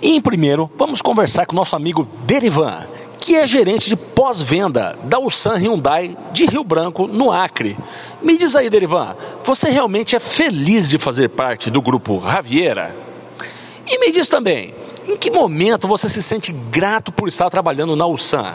E em primeiro, vamos conversar com o nosso amigo Derivan, que é gerente de pós-venda da Ulsan Hyundai de Rio Branco, no Acre. Me diz aí, Derivan, você realmente é feliz de fazer parte do grupo Raviera? E me diz também, em que momento você se sente grato por estar trabalhando na Ulsan?